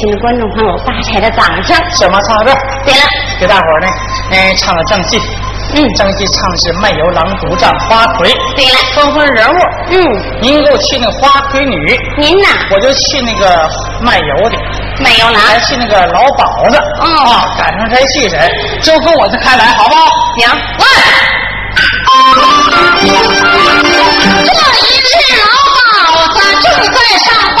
们热心的观众朋友发财的掌声。小马唱个歌，对了，给大伙儿呢，嗯，唱个正戏。嗯，正戏唱的是卖油郎独占花魁。对了，分分人物。嗯，您给我去那个花魁女，您呐，我就去那个卖油的，卖油郎，还去那个老鸨子。哦啊，赶上这戏人，就跟我这开来，好不好？行，喂。这一日老鸨子正在上房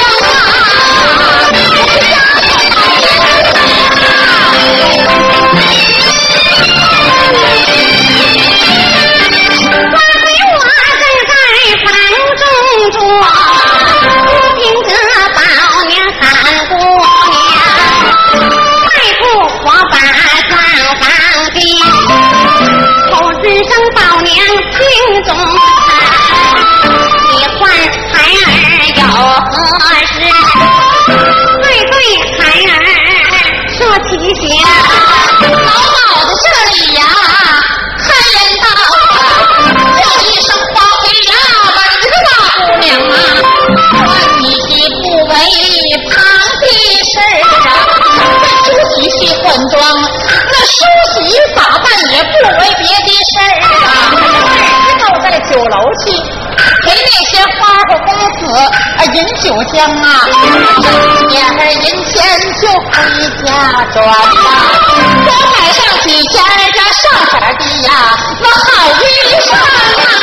回家转呐、多买上几件儿这上色的呀，那好衣裳啊。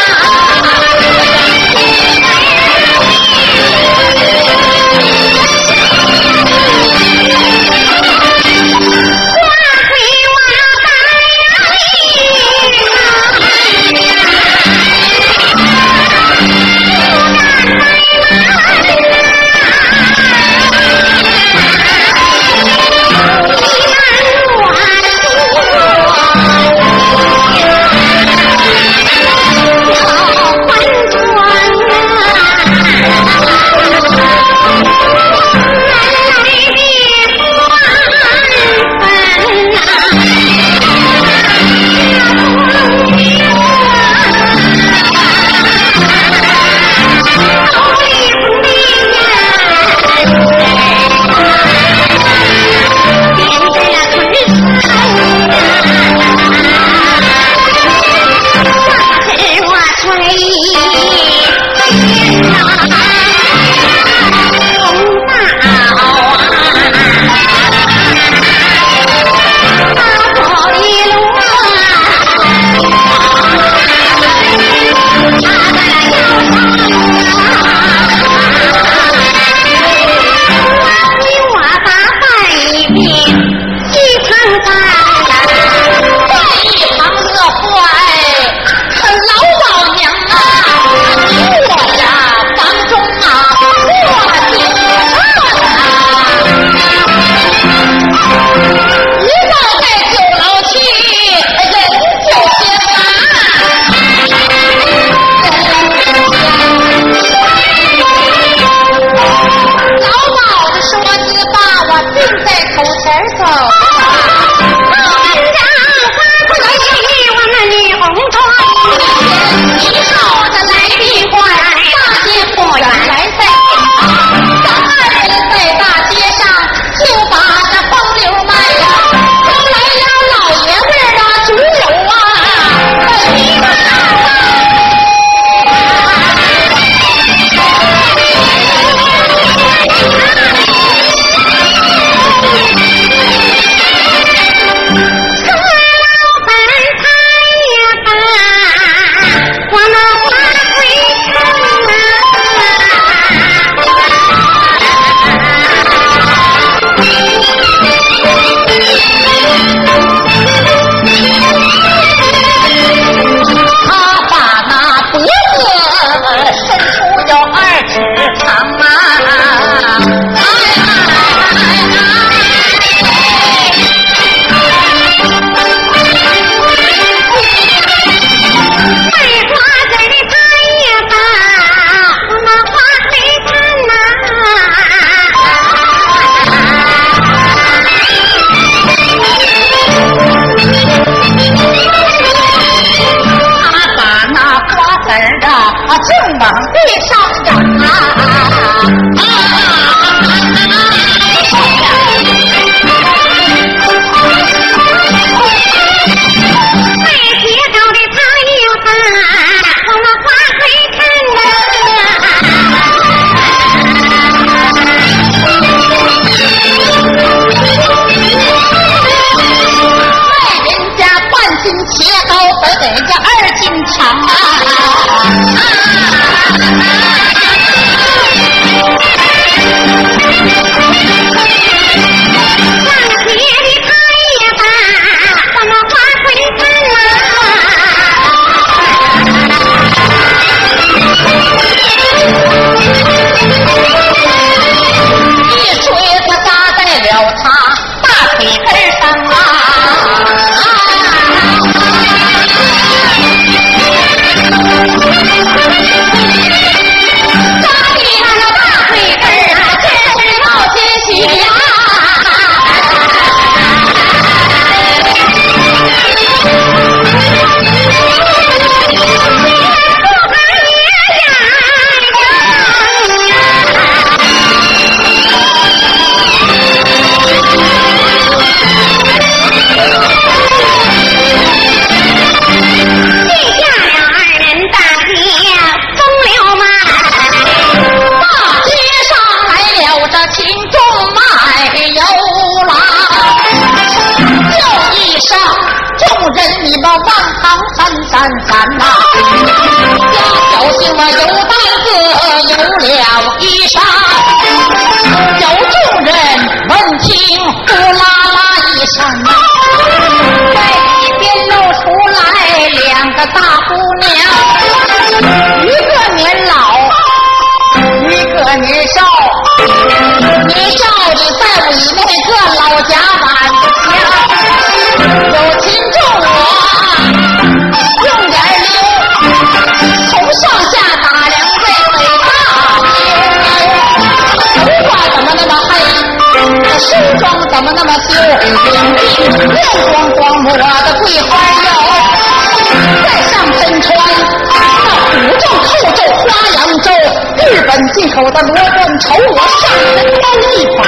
我上了单一把，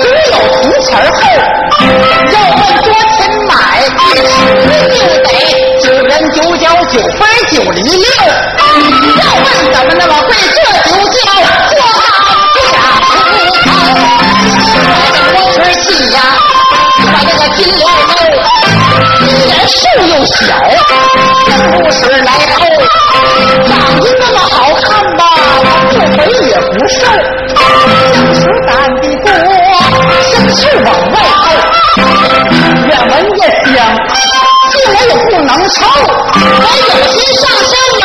只有铜钱厚。要问多钱买，一定得九元九角九分九厘六。要问怎么那么贵，这就叫货价不高。我这儿呀，把这个金辽州，年数又小，真不是来头，长得那么好看吧？不肥受，像是胆的多，生气往外透，越闻越香，进来也不能抽。我有心上山门，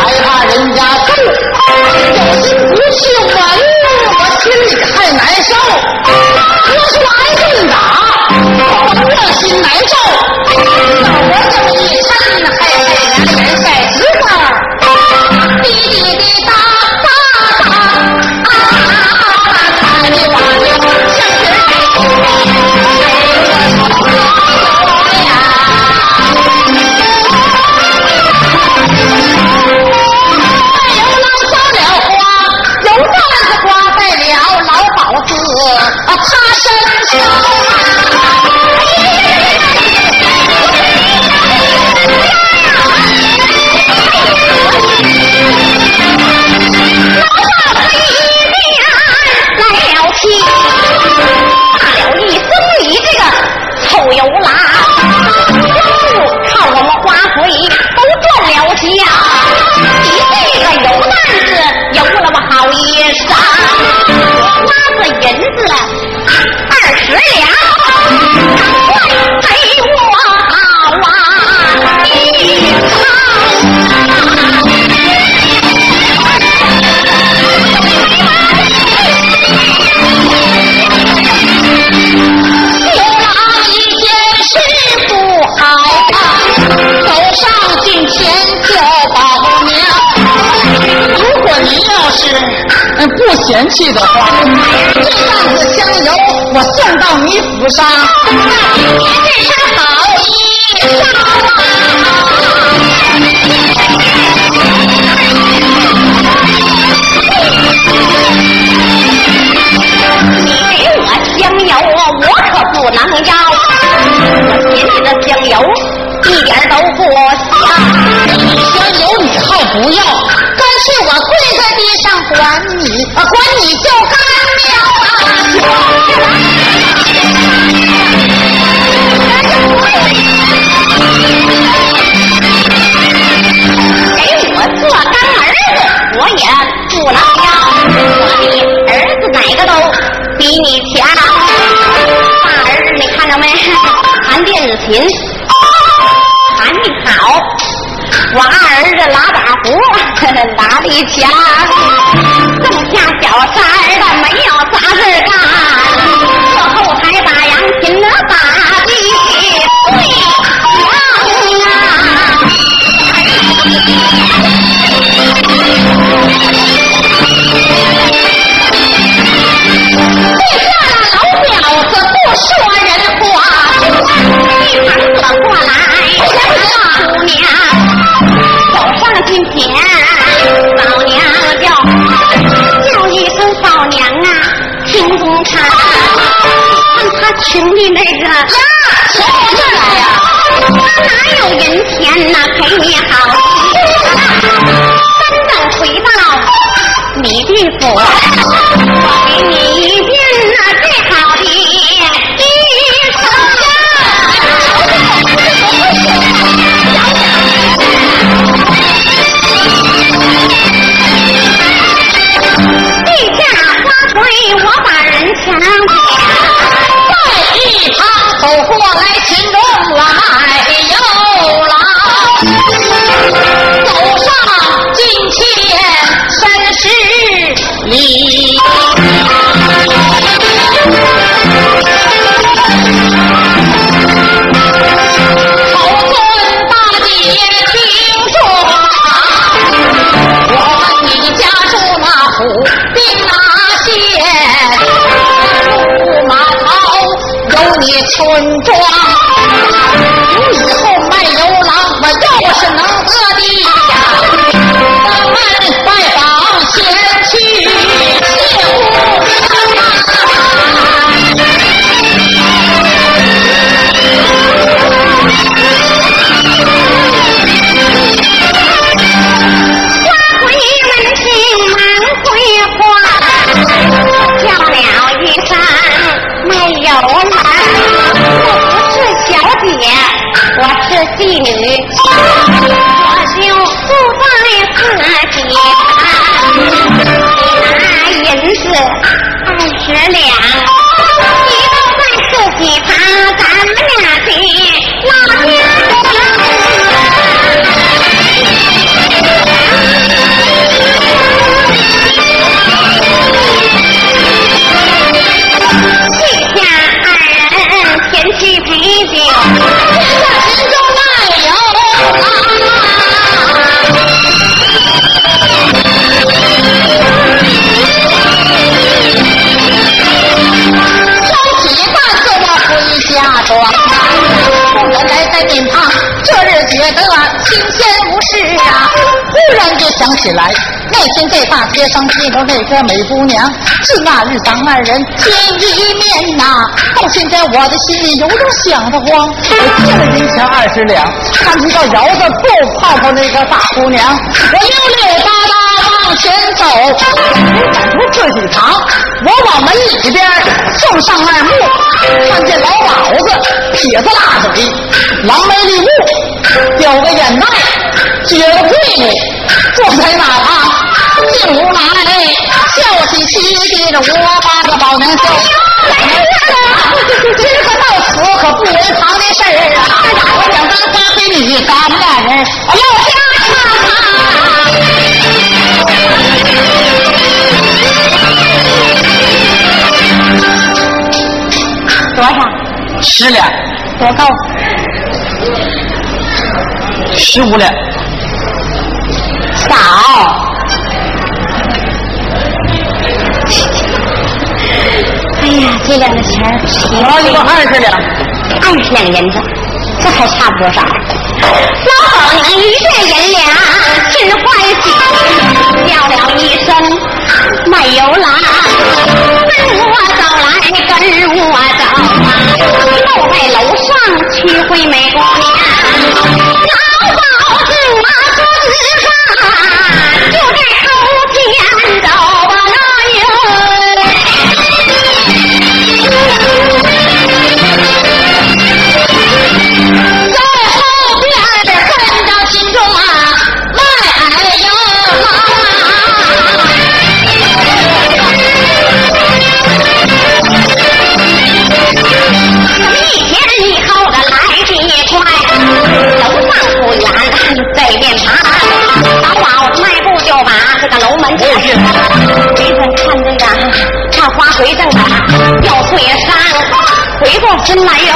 还怕人家揍；有心不去闻，我心里太难受。嫌弃的话，这万子香油我送到你府上，这身好衣。都比你强。大儿子你看着没？弹电子琴，弹的好。我二儿子拉把胡，拉的强。这么下小山儿的没有啥事干，这后台打洋琴那打的最强啊！看他穷的那个呀，从我这来呀、他哪有人钱呐陪你好你村庄，起来。那天在大街上见到那个美姑娘，自那日咱二人见一面呐、到现在我的心里有种想得慌。我借了银钱二十两，看这个窑子不泡泡那个大姑娘，我溜溜达达往前走，赶出自己藏，我往门里边送上二目，看见老鸨子撇子大嘴，狼眉立目，叼个烟袋，撅个屁股，坐在那旁。进屋来，笑嘻嘻的，我把个宝娘叫。今儿个到此可不为常的事儿啊！我想当花闺女，咱们俩人要下多少？十两，多高？十五两，少。哎呀，这两个钱儿我一个二十两，二十两银子，这还差不多少？老鸨娘一见银两，心欢喜，叫了一声卖油郎，chân lại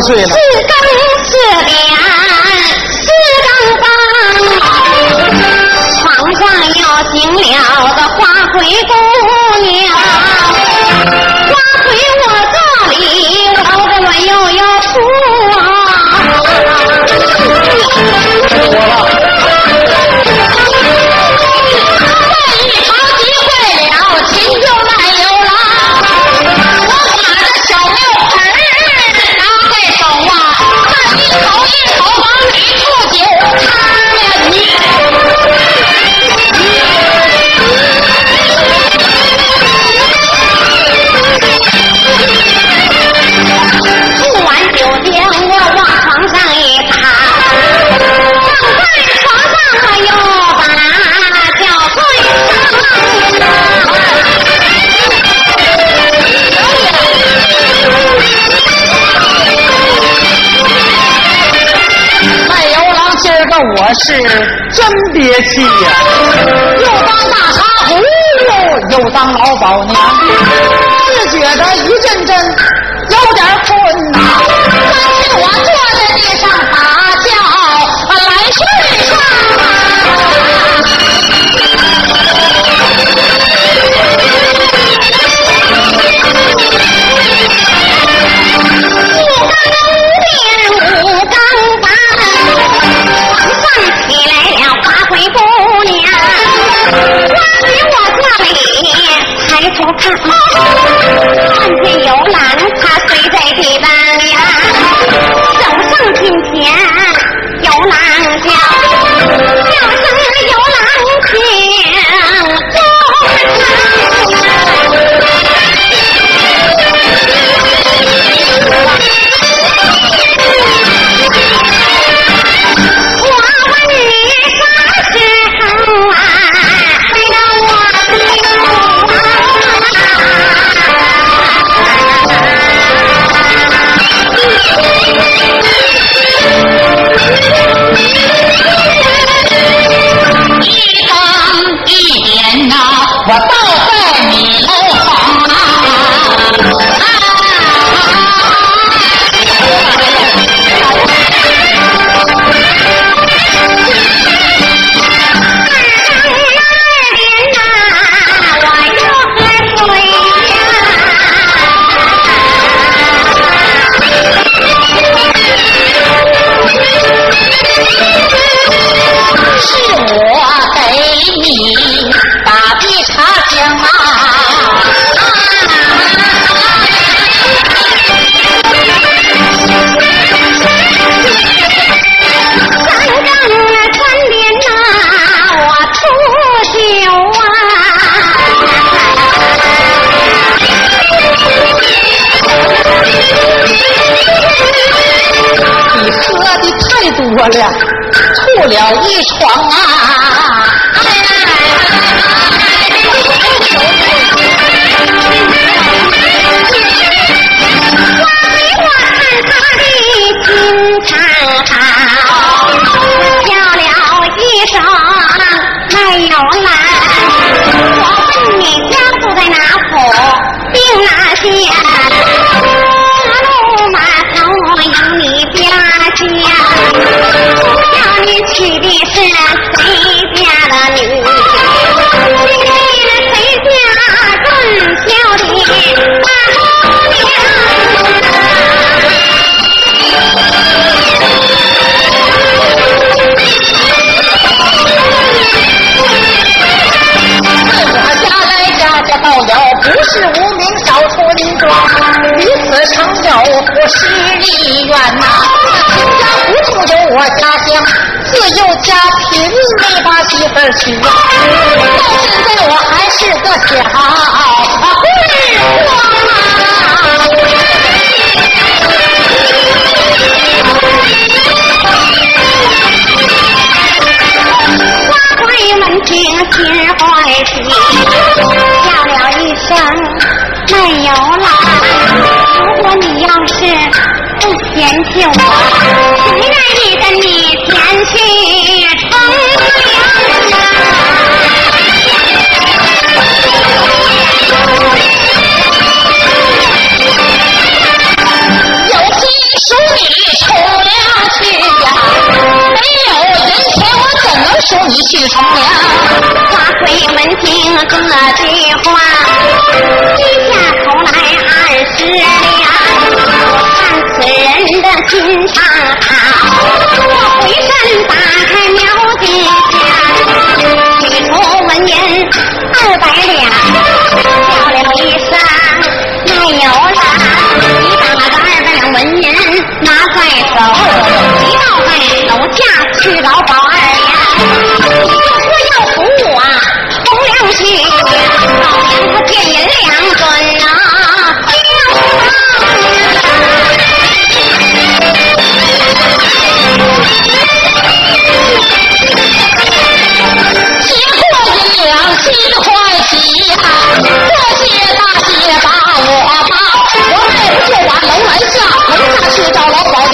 四更四点四更半床上又醒了个花鬼公是真憋气呀，又当大茶壶，又当老鸨娘。至尊宝宝万自幼家贫，没把媳妇儿娶。到现在我还是个小贵花闺们听心欢喜。没有了。如果你要是不嫌弃我，谁愿意跟你前去乘凉？有心属你出了去呀，没有人钱我怎能属你去乘凉？花魁们听这句话。低下。上好，我回身打。找老板